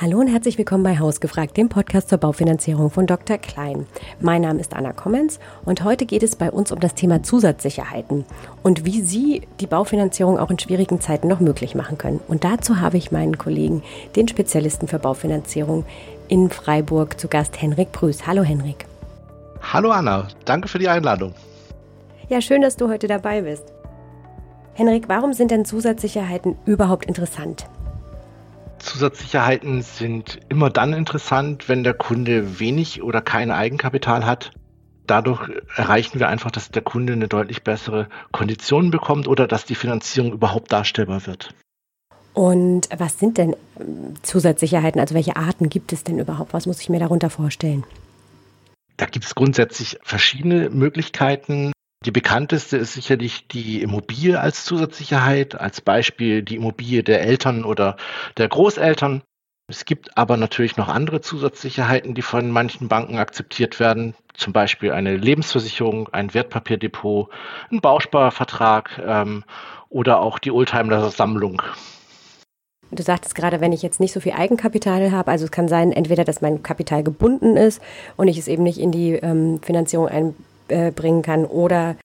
Hallo und herzlich willkommen bei Hausgefragt, dem Podcast zur Baufinanzierung von Dr. Klein. Mein Name ist Anna Kommens und heute geht es bei uns um das Thema Zusatzsicherheiten und wie Sie die Baufinanzierung auch in schwierigen Zeiten noch möglich machen können. Und dazu habe ich meinen Kollegen, den Spezialisten für Baufinanzierung in Freiburg, zu Gast Henrik Prüß. Hallo Henrik. Hallo Anna, danke für die Einladung. Ja, schön, dass du heute dabei bist. Henrik, warum sind denn Zusatzsicherheiten überhaupt interessant? Zusatzsicherheiten sind immer dann interessant, wenn der Kunde wenig oder kein Eigenkapital hat. Dadurch erreichen wir einfach, dass der Kunde eine deutlich bessere Kondition bekommt oder dass die Finanzierung überhaupt darstellbar wird. Und was sind denn ähm, Zusatzsicherheiten? Also welche Arten gibt es denn überhaupt? Was muss ich mir darunter vorstellen? Da gibt es grundsätzlich verschiedene Möglichkeiten. Die bekannteste ist sicherlich die Immobilie als Zusatzsicherheit, als Beispiel die Immobilie der Eltern oder der Großeltern. Es gibt aber natürlich noch andere Zusatzsicherheiten, die von manchen Banken akzeptiert werden, zum Beispiel eine Lebensversicherung, ein Wertpapierdepot, ein Bausparvertrag ähm, oder auch die Oldtimer-Sammlung. Du sagtest gerade, wenn ich jetzt nicht so viel Eigenkapital habe, also es kann sein, entweder, dass mein Kapital gebunden ist und ich es eben nicht in die ähm, Finanzierung ein, äh, bringen kann oder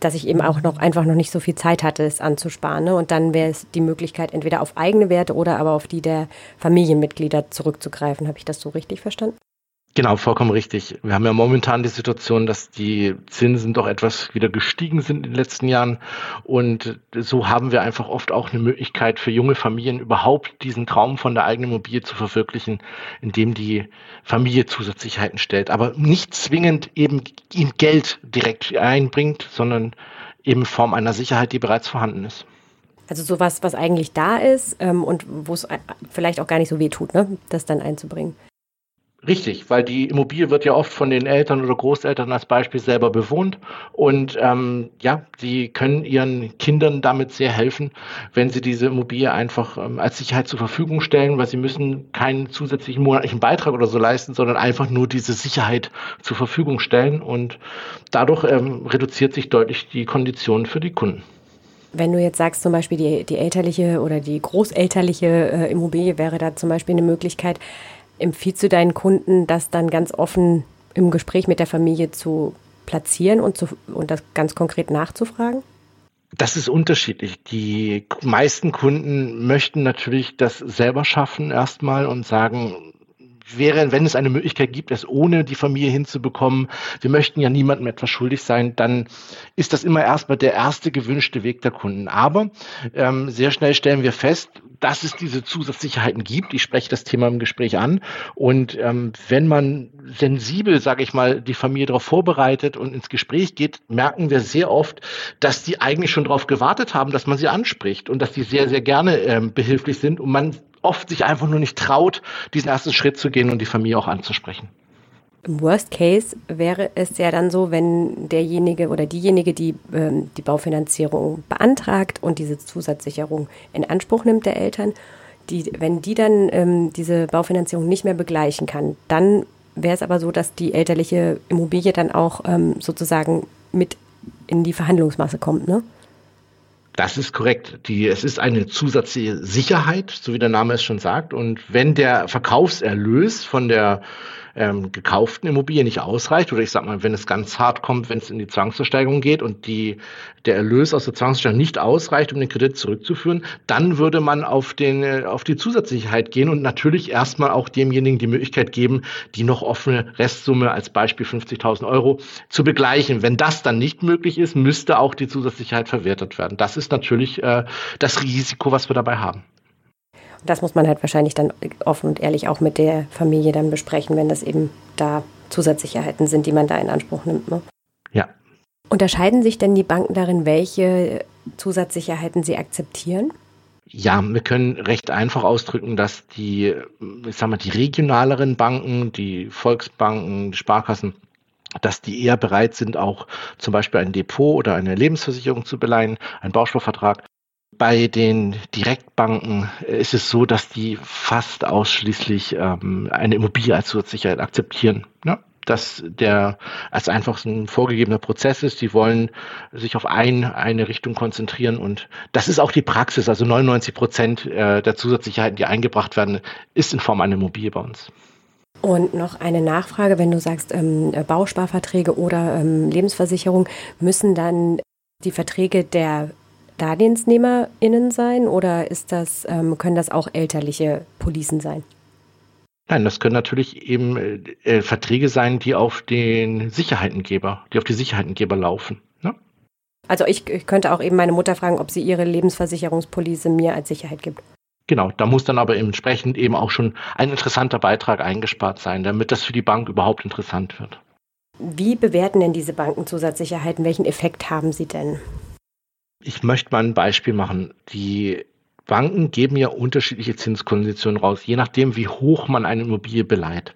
dass ich eben auch noch einfach noch nicht so viel Zeit hatte, es anzusparen. Ne? Und dann wäre es die Möglichkeit, entweder auf eigene Werte oder aber auf die der Familienmitglieder zurückzugreifen. Habe ich das so richtig verstanden? Genau, vollkommen richtig. Wir haben ja momentan die Situation, dass die Zinsen doch etwas wieder gestiegen sind in den letzten Jahren. Und so haben wir einfach oft auch eine Möglichkeit für junge Familien überhaupt diesen Traum von der eigenen Immobilie zu verwirklichen, indem die Familie Zusatzsicherheiten stellt. Aber nicht zwingend eben ihm Geld direkt einbringt, sondern eben in Form einer Sicherheit, die bereits vorhanden ist. Also sowas, was eigentlich da ist ähm, und wo es vielleicht auch gar nicht so weh tut, ne? das dann einzubringen. Richtig, weil die Immobilie wird ja oft von den Eltern oder Großeltern als Beispiel selber bewohnt und ähm, ja, sie können ihren Kindern damit sehr helfen, wenn sie diese Immobilie einfach ähm, als Sicherheit zur Verfügung stellen, weil sie müssen keinen zusätzlichen monatlichen Beitrag oder so leisten, sondern einfach nur diese Sicherheit zur Verfügung stellen und dadurch ähm, reduziert sich deutlich die Kondition für die Kunden. Wenn du jetzt sagst, zum Beispiel die, die elterliche oder die großelterliche äh, Immobilie wäre da zum Beispiel eine Möglichkeit, Empfiehlst du deinen Kunden, das dann ganz offen im Gespräch mit der Familie zu platzieren und, zu, und das ganz konkret nachzufragen? Das ist unterschiedlich. Die meisten Kunden möchten natürlich das selber schaffen erstmal und sagen, wäre, wenn es eine Möglichkeit gibt, es ohne die Familie hinzubekommen, wir möchten ja niemandem etwas schuldig sein, dann ist das immer erstmal der erste gewünschte Weg der Kunden. Aber ähm, sehr schnell stellen wir fest, dass es diese Zusatzsicherheiten gibt. Ich spreche das Thema im Gespräch an. Und ähm, wenn man sensibel, sage ich mal, die Familie darauf vorbereitet und ins Gespräch geht, merken wir sehr oft, dass die eigentlich schon darauf gewartet haben, dass man sie anspricht und dass die sehr, sehr gerne ähm, behilflich sind und man oft sich einfach nur nicht traut, diesen ersten Schritt zu gehen und die Familie auch anzusprechen. Im Worst Case wäre es ja dann so, wenn derjenige oder diejenige, die ähm, die Baufinanzierung beantragt und diese Zusatzsicherung in Anspruch nimmt der Eltern, die, wenn die dann ähm, diese Baufinanzierung nicht mehr begleichen kann, dann wäre es aber so, dass die elterliche Immobilie dann auch ähm, sozusagen mit in die Verhandlungsmasse kommt, ne? Das ist korrekt. Die, es ist eine zusätzliche Sicherheit, so wie der Name es schon sagt. Und wenn der Verkaufserlös von der ähm, gekauften Immobilie nicht ausreicht, oder ich sag mal, wenn es ganz hart kommt, wenn es in die Zwangsversteigerung geht und die, der Erlös aus der Zwangsversteigerung nicht ausreicht, um den Kredit zurückzuführen, dann würde man auf, den, äh, auf die Zusatzsicherheit gehen und natürlich erstmal auch demjenigen die Möglichkeit geben, die noch offene Restsumme als Beispiel 50.000 Euro zu begleichen. Wenn das dann nicht möglich ist, müsste auch die Zusatzsicherheit verwertet werden. Das ist natürlich äh, das Risiko, was wir dabei haben das muss man halt wahrscheinlich dann offen und ehrlich auch mit der Familie dann besprechen, wenn das eben da Zusatzsicherheiten sind, die man da in Anspruch nimmt. Ne? Ja. Unterscheiden sich denn die Banken darin, welche Zusatzsicherheiten sie akzeptieren? Ja, wir können recht einfach ausdrücken, dass die, ich sag mal, die regionaleren Banken, die Volksbanken, die Sparkassen, dass die eher bereit sind, auch zum Beispiel ein Depot oder eine Lebensversicherung zu beleihen, einen Bausparvertrag. Bei den Direktbanken ist es so, dass die fast ausschließlich ähm, eine Immobilie als Zusatzsicherheit akzeptieren. Ne? dass der als einfach ein vorgegebener Prozess ist. Die wollen sich auf ein, eine Richtung konzentrieren und das ist auch die Praxis. Also 99 Prozent äh, der Zusatzsicherheiten, die eingebracht werden, ist in Form einer Immobilie bei uns. Und noch eine Nachfrage, wenn du sagst, ähm, Bausparverträge oder ähm, Lebensversicherung, müssen dann die Verträge der DarlehensnehmerInnen sein oder ist das, ähm, können das auch elterliche Policen sein? Nein, das können natürlich eben äh, äh, Verträge sein, die auf den Sicherheitengeber, die auf die Sicherheitengeber laufen. Ne? Also ich, ich könnte auch eben meine Mutter fragen, ob sie ihre Lebensversicherungspolice mir als Sicherheit gibt. Genau, da muss dann aber entsprechend eben auch schon ein interessanter Beitrag eingespart sein, damit das für die Bank überhaupt interessant wird. Wie bewerten denn diese Banken Zusatzsicherheiten? Welchen Effekt haben sie denn? Ich möchte mal ein Beispiel machen. Die Banken geben ja unterschiedliche Zinskonditionen raus, je nachdem, wie hoch man eine Immobilie beleiht.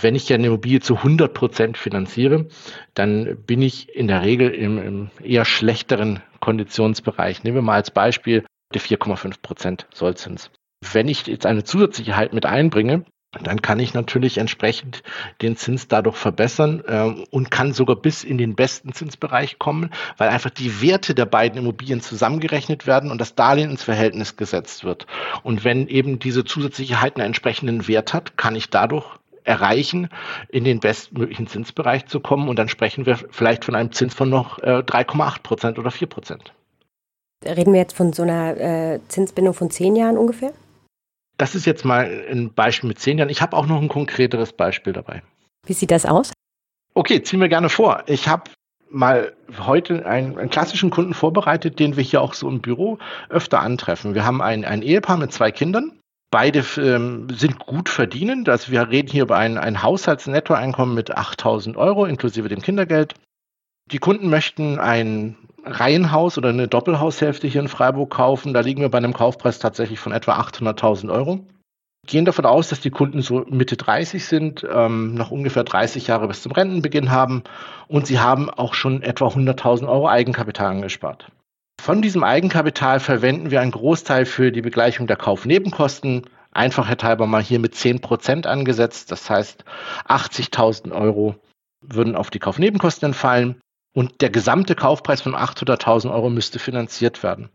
Wenn ich ja eine Immobilie zu 100 Prozent finanziere, dann bin ich in der Regel im, im eher schlechteren Konditionsbereich. Nehmen wir mal als Beispiel die 4,5 Prozent Sollzins. Wenn ich jetzt eine Zusatzsicherheit mit einbringe, dann kann ich natürlich entsprechend den Zins dadurch verbessern äh, und kann sogar bis in den besten Zinsbereich kommen, weil einfach die Werte der beiden Immobilien zusammengerechnet werden und das Darlehen ins Verhältnis gesetzt wird. Und wenn eben diese Zusatzsicherheit einen entsprechenden Wert hat, kann ich dadurch erreichen, in den bestmöglichen Zinsbereich zu kommen und dann sprechen wir vielleicht von einem Zins von noch äh, 3,8 Prozent oder 4 Prozent. Reden wir jetzt von so einer äh, Zinsbindung von zehn Jahren ungefähr? Das ist jetzt mal ein Beispiel mit zehn Jahren. Ich habe auch noch ein konkreteres Beispiel dabei. Wie sieht das aus? Okay, ziehen wir gerne vor. Ich habe mal heute einen, einen, klassischen Kunden vorbereitet, den wir hier auch so im Büro öfter antreffen. Wir haben ein, ein Ehepaar mit zwei Kindern. Beide ähm, sind gut verdienend. Also wir reden hier über ein, ein Haushaltsnettoeinkommen mit 8000 Euro inklusive dem Kindergeld. Die Kunden möchten ein Reihenhaus oder eine Doppelhaushälfte hier in Freiburg kaufen. Da liegen wir bei einem Kaufpreis tatsächlich von etwa 800.000 Euro. Gehen davon aus, dass die Kunden so Mitte 30 sind, ähm, noch ungefähr 30 Jahre bis zum Rentenbeginn haben und sie haben auch schon etwa 100.000 Euro Eigenkapital angespart. Von diesem Eigenkapital verwenden wir einen Großteil für die Begleichung der Kaufnebenkosten. Einfachheitshalber mal hier mit 10 Prozent angesetzt. Das heißt, 80.000 Euro würden auf die Kaufnebenkosten entfallen und der gesamte Kaufpreis von 800.000 Euro müsste finanziert werden.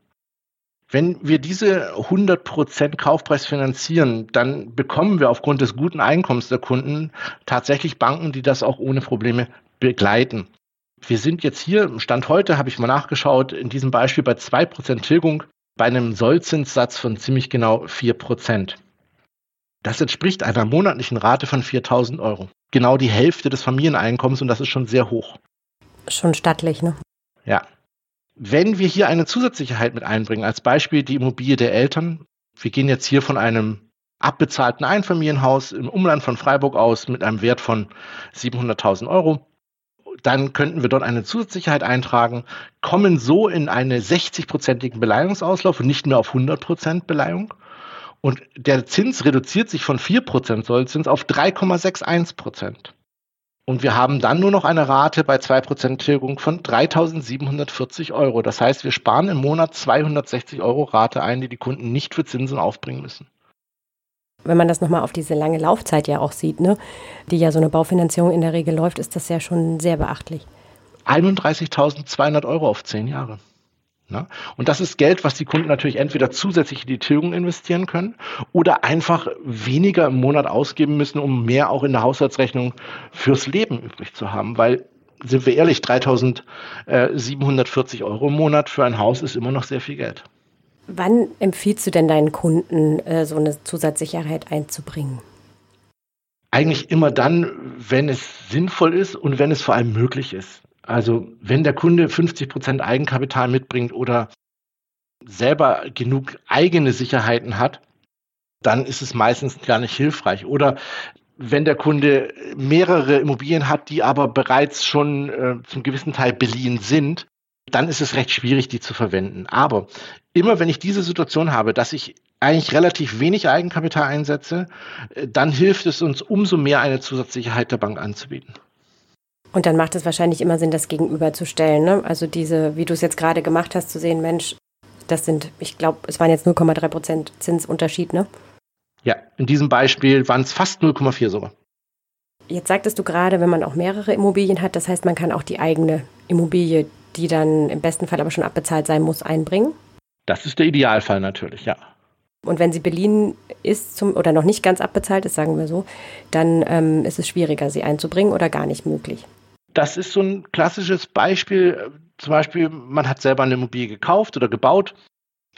Wenn wir diese 100% Kaufpreis finanzieren, dann bekommen wir aufgrund des guten Einkommens der Kunden tatsächlich Banken, die das auch ohne Probleme begleiten. Wir sind jetzt hier, Stand heute habe ich mal nachgeschaut, in diesem Beispiel bei 2% Tilgung bei einem Sollzinssatz von ziemlich genau 4%. Das entspricht einer monatlichen Rate von 4.000 Euro. Genau die Hälfte des Familieneinkommens und das ist schon sehr hoch. Schon stattlich, ne? Ja. Wenn wir hier eine Zusatzsicherheit mit einbringen, als Beispiel die Immobilie der Eltern, wir gehen jetzt hier von einem abbezahlten Einfamilienhaus im Umland von Freiburg aus mit einem Wert von 700.000 Euro, dann könnten wir dort eine Zusatzsicherheit eintragen, kommen so in einen 60-prozentigen Beleihungsauslauf und nicht mehr auf 100 Prozent Beleihung. Und der Zins reduziert sich von 4 Prozent Sollzins auf 3,61 Prozent. Und wir haben dann nur noch eine Rate bei 2% Tilgung von 3.740 Euro. Das heißt, wir sparen im Monat 260 Euro Rate ein, die die Kunden nicht für Zinsen aufbringen müssen. Wenn man das nochmal auf diese lange Laufzeit ja auch sieht, ne, die ja so eine Baufinanzierung in der Regel läuft, ist das ja schon sehr beachtlich. 31.200 Euro auf zehn Jahre. Ne? Und das ist Geld, was die Kunden natürlich entweder zusätzlich in die Tilgung investieren können oder einfach weniger im Monat ausgeben müssen, um mehr auch in der Haushaltsrechnung fürs Leben übrig zu haben. Weil, sind wir ehrlich, 3.740 Euro im Monat für ein Haus ist immer noch sehr viel Geld. Wann empfiehlst du denn deinen Kunden, äh, so eine Zusatzsicherheit einzubringen? Eigentlich immer dann, wenn es sinnvoll ist und wenn es vor allem möglich ist. Also wenn der Kunde 50 Prozent Eigenkapital mitbringt oder selber genug eigene Sicherheiten hat, dann ist es meistens gar nicht hilfreich. Oder wenn der Kunde mehrere Immobilien hat, die aber bereits schon äh, zum gewissen Teil beliehen sind, dann ist es recht schwierig, die zu verwenden. Aber immer wenn ich diese Situation habe, dass ich eigentlich relativ wenig Eigenkapital einsetze, äh, dann hilft es uns umso mehr eine Zusatzsicherheit der Bank anzubieten. Und dann macht es wahrscheinlich immer Sinn, das gegenüberzustellen. Ne? Also diese, wie du es jetzt gerade gemacht hast, zu sehen, Mensch, das sind, ich glaube, es waren jetzt 0,3 Prozent Zinsunterschied, ne? Ja, in diesem Beispiel waren es fast 0,4 sogar. Jetzt sagtest du gerade, wenn man auch mehrere Immobilien hat, das heißt, man kann auch die eigene Immobilie, die dann im besten Fall aber schon abbezahlt sein muss, einbringen? Das ist der Idealfall natürlich, ja. Und wenn sie beliehen ist zum, oder noch nicht ganz abbezahlt ist, sagen wir so, dann ähm, ist es schwieriger, sie einzubringen oder gar nicht möglich. Das ist so ein klassisches Beispiel. Zum Beispiel, man hat selber eine Immobilie gekauft oder gebaut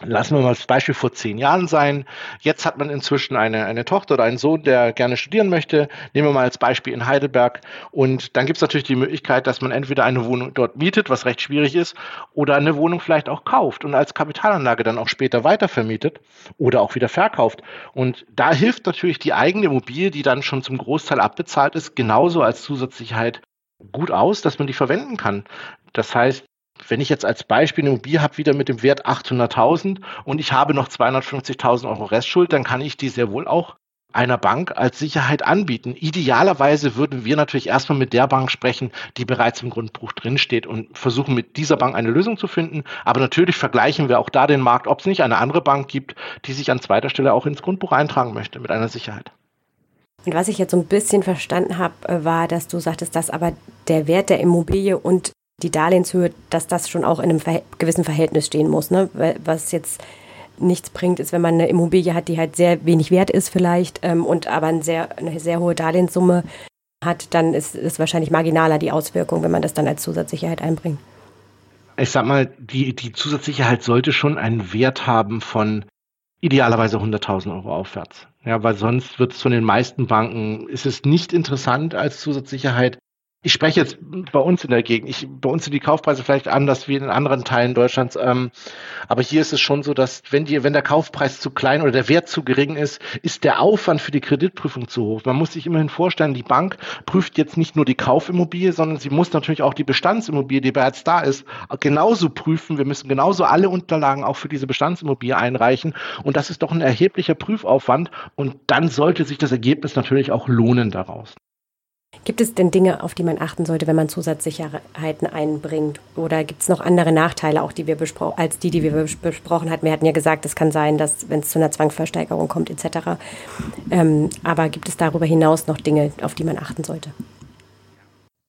Lassen wir mal das Beispiel vor zehn Jahren sein. Jetzt hat man inzwischen eine, eine Tochter oder einen Sohn, der gerne studieren möchte. Nehmen wir mal als Beispiel in Heidelberg. Und dann gibt es natürlich die Möglichkeit, dass man entweder eine Wohnung dort mietet, was recht schwierig ist, oder eine Wohnung vielleicht auch kauft und als Kapitalanlage dann auch später weitervermietet oder auch wieder verkauft. Und da hilft natürlich die eigene Immobilie, die dann schon zum Großteil abbezahlt ist, genauso als Zusatzsicherheit gut aus, dass man die verwenden kann. Das heißt, wenn ich jetzt als Beispiel eine Immobilie habe, wieder mit dem Wert 800.000 und ich habe noch 250.000 Euro Restschuld, dann kann ich die sehr wohl auch einer Bank als Sicherheit anbieten. Idealerweise würden wir natürlich erstmal mit der Bank sprechen, die bereits im Grundbuch drinsteht und versuchen mit dieser Bank eine Lösung zu finden. Aber natürlich vergleichen wir auch da den Markt, ob es nicht eine andere Bank gibt, die sich an zweiter Stelle auch ins Grundbuch eintragen möchte mit einer Sicherheit. Und was ich jetzt so ein bisschen verstanden habe, äh, war, dass du sagtest, dass aber der Wert der Immobilie und die Darlehenshöhe, dass das schon auch in einem gewissen Verhältnis stehen muss. Ne? Was jetzt nichts bringt, ist, wenn man eine Immobilie hat, die halt sehr wenig wert ist vielleicht ähm, und aber eine sehr, eine sehr hohe Darlehenssumme hat, dann ist es wahrscheinlich marginaler die Auswirkung, wenn man das dann als Zusatzsicherheit einbringt. Ich sag mal, die, die Zusatzsicherheit sollte schon einen Wert haben von idealerweise 100.000 Euro aufwärts. Ja, weil sonst wird es von den meisten Banken, ist es nicht interessant als Zusatzsicherheit, ich spreche jetzt bei uns in der Gegend. Ich, bei uns sind die Kaufpreise vielleicht anders wie in anderen Teilen Deutschlands. Ähm, aber hier ist es schon so, dass wenn, die, wenn der Kaufpreis zu klein oder der Wert zu gering ist, ist der Aufwand für die Kreditprüfung zu hoch. Man muss sich immerhin vorstellen, die Bank prüft jetzt nicht nur die Kaufimmobilie, sondern sie muss natürlich auch die Bestandsimmobilie, die bereits da ist, genauso prüfen. Wir müssen genauso alle Unterlagen auch für diese Bestandsimmobilie einreichen. Und das ist doch ein erheblicher Prüfaufwand. Und dann sollte sich das Ergebnis natürlich auch lohnen daraus. Gibt es denn Dinge, auf die man achten sollte, wenn man Zusatzsicherheiten einbringt? Oder gibt es noch andere Nachteile, auch die wir besprochen, als die, die wir besprochen hatten? Wir hatten ja gesagt, es kann sein, dass wenn es zu einer Zwangsversteigerung kommt etc. Ähm, aber gibt es darüber hinaus noch Dinge, auf die man achten sollte?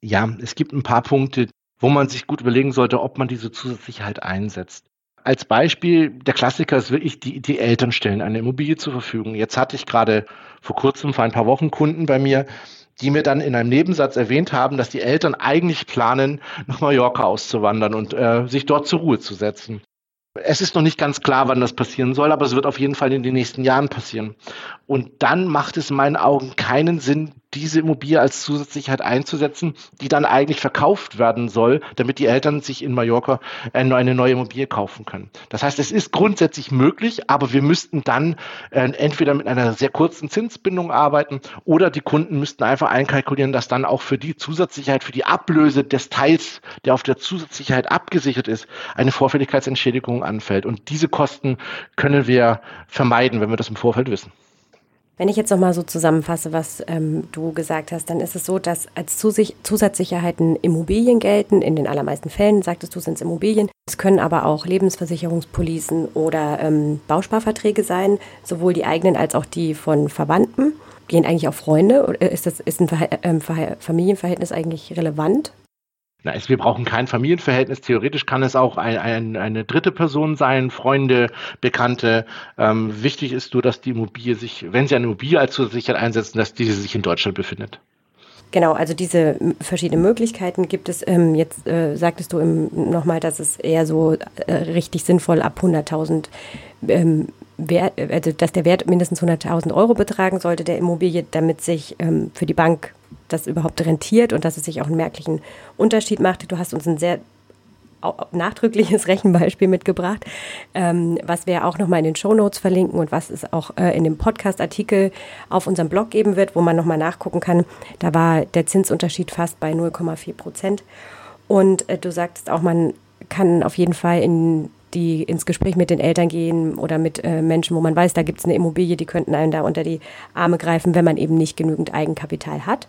Ja, es gibt ein paar Punkte, wo man sich gut überlegen sollte, ob man diese Zusatzsicherheit einsetzt. Als Beispiel, der Klassiker ist wirklich, die, die Eltern stellen eine Immobilie zur Verfügung. Jetzt hatte ich gerade vor kurzem, vor ein paar Wochen Kunden bei mir, die mir dann in einem Nebensatz erwähnt haben, dass die Eltern eigentlich planen, nach Mallorca auszuwandern und äh, sich dort zur Ruhe zu setzen. Es ist noch nicht ganz klar, wann das passieren soll, aber es wird auf jeden Fall in den nächsten Jahren passieren. Und dann macht es in meinen Augen keinen Sinn, diese Immobilie als Zusatzsicherheit einzusetzen, die dann eigentlich verkauft werden soll, damit die Eltern sich in Mallorca eine neue Immobilie kaufen können. Das heißt, es ist grundsätzlich möglich, aber wir müssten dann äh, entweder mit einer sehr kurzen Zinsbindung arbeiten oder die Kunden müssten einfach einkalkulieren, dass dann auch für die Zusatzsicherheit, für die Ablöse des Teils, der auf der Zusatzsicherheit abgesichert ist, eine Vorfälligkeitsentschädigung anfällt. Und diese Kosten können wir vermeiden, wenn wir das im Vorfeld wissen. Wenn ich jetzt nochmal so zusammenfasse, was ähm, du gesagt hast, dann ist es so, dass als Zusich Zusatzsicherheiten Immobilien gelten. In den allermeisten Fällen, sagtest du, sind es Immobilien. Es können aber auch Lebensversicherungspolicen oder ähm, Bausparverträge sein, sowohl die eigenen als auch die von Verwandten. Gehen eigentlich auch Freunde? Ist, das, ist ein Ver ähm, Familienverhältnis eigentlich relevant? Na, es, wir brauchen kein Familienverhältnis. Theoretisch kann es auch ein, ein, eine dritte Person sein, Freunde, Bekannte. Ähm, wichtig ist nur, dass die Immobilie sich, wenn Sie eine Immobilie als Zusatzsicherheit einsetzen, dass diese sich in Deutschland befindet. Genau, also diese verschiedenen Möglichkeiten gibt es. Ähm, jetzt äh, sagtest du nochmal, dass es eher so äh, richtig sinnvoll ab 100.000 ähm, also dass der Wert mindestens 100.000 Euro betragen sollte der Immobilie, damit sich ähm, für die Bank das überhaupt rentiert und dass es sich auch einen merklichen Unterschied macht. Du hast uns ein sehr nachdrückliches Rechenbeispiel mitgebracht, ähm, was wir auch nochmal in den Show Notes verlinken und was es auch äh, in dem Podcast-Artikel auf unserem Blog geben wird, wo man nochmal nachgucken kann. Da war der Zinsunterschied fast bei 0,4 Prozent. Und äh, du sagtest auch, man kann auf jeden Fall in die ins Gespräch mit den Eltern gehen oder mit äh, Menschen, wo man weiß, da gibt es eine Immobilie, die könnten einem da unter die Arme greifen, wenn man eben nicht genügend Eigenkapital hat.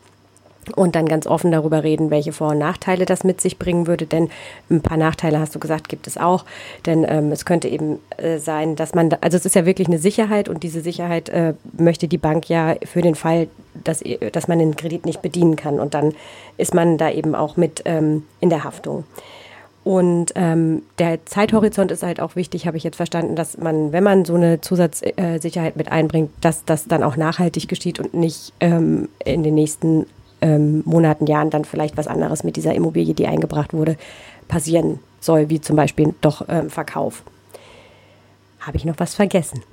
Und dann ganz offen darüber reden, welche Vor- und Nachteile das mit sich bringen würde. Denn ein paar Nachteile, hast du gesagt, gibt es auch. Denn ähm, es könnte eben äh, sein, dass man, da, also es ist ja wirklich eine Sicherheit und diese Sicherheit äh, möchte die Bank ja für den Fall, dass, dass man den Kredit nicht bedienen kann. Und dann ist man da eben auch mit ähm, in der Haftung. Und ähm, der Zeithorizont ist halt auch wichtig, habe ich jetzt verstanden, dass man, wenn man so eine Zusatzsicherheit mit einbringt, dass das dann auch nachhaltig geschieht und nicht ähm, in den nächsten ähm, Monaten, Jahren dann vielleicht was anderes mit dieser Immobilie, die eingebracht wurde, passieren soll, wie zum Beispiel doch ähm, Verkauf. Habe ich noch was vergessen?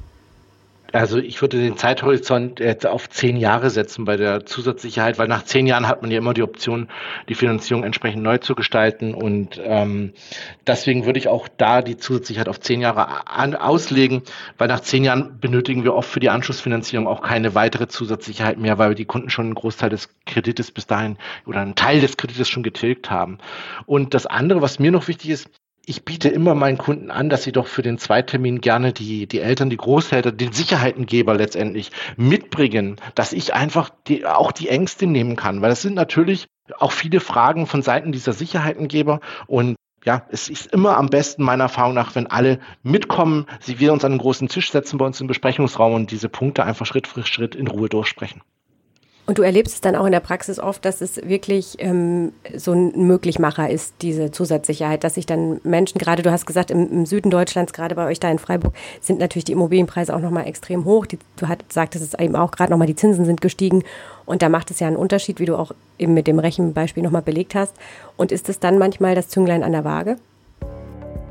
Also ich würde den Zeithorizont jetzt auf zehn Jahre setzen bei der Zusatzsicherheit, weil nach zehn Jahren hat man ja immer die Option, die Finanzierung entsprechend neu zu gestalten. Und ähm, deswegen würde ich auch da die Zusatzsicherheit auf zehn Jahre an, auslegen, weil nach zehn Jahren benötigen wir oft für die Anschlussfinanzierung auch keine weitere Zusatzsicherheit mehr, weil wir die Kunden schon einen Großteil des Kredites bis dahin oder einen Teil des Kredites schon getilgt haben. Und das andere, was mir noch wichtig ist, ich biete immer meinen Kunden an, dass sie doch für den Zweitermin gerne die, die Eltern, die Großeltern, den Sicherheitengeber letztendlich mitbringen, dass ich einfach die, auch die Ängste nehmen kann. Weil das sind natürlich auch viele Fragen von Seiten dieser Sicherheitengeber und ja, es ist immer am besten meiner Erfahrung nach, wenn alle mitkommen, sie wir uns an einen großen Tisch setzen bei uns im Besprechungsraum und diese Punkte einfach Schritt für Schritt in Ruhe durchsprechen. Und du erlebst es dann auch in der Praxis oft, dass es wirklich ähm, so ein Möglichmacher ist, diese Zusatzsicherheit, dass sich dann Menschen, gerade du hast gesagt, im, im, Süden Deutschlands, gerade bei euch da in Freiburg, sind natürlich die Immobilienpreise auch nochmal extrem hoch. Die, du sagtest es eben auch gerade nochmal, die Zinsen sind gestiegen. Und da macht es ja einen Unterschied, wie du auch eben mit dem Rechenbeispiel nochmal belegt hast. Und ist es dann manchmal das Zünglein an der Waage?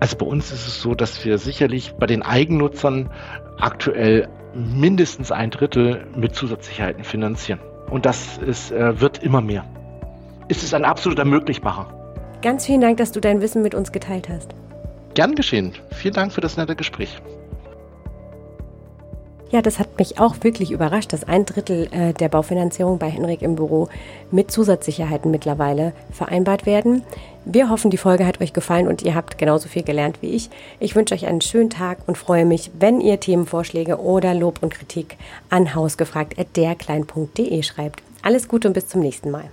Also bei uns ist es so, dass wir sicherlich bei den Eigennutzern aktuell mindestens ein Drittel mit Zusatzsicherheiten finanzieren. Und das ist, äh, wird immer mehr. Es ist ein absoluter Möglichmacher. Ganz vielen Dank, dass du dein Wissen mit uns geteilt hast. Gern geschehen. Vielen Dank für das nette Gespräch. Ja, das hat mich auch wirklich überrascht, dass ein Drittel äh, der Baufinanzierung bei Henrik im Büro mit Zusatzsicherheiten mittlerweile vereinbart werden. Wir hoffen, die Folge hat euch gefallen und ihr habt genauso viel gelernt wie ich. Ich wünsche euch einen schönen Tag und freue mich, wenn ihr Themenvorschläge oder Lob und Kritik an hausgefragt.derklein.de schreibt. Alles Gute und bis zum nächsten Mal.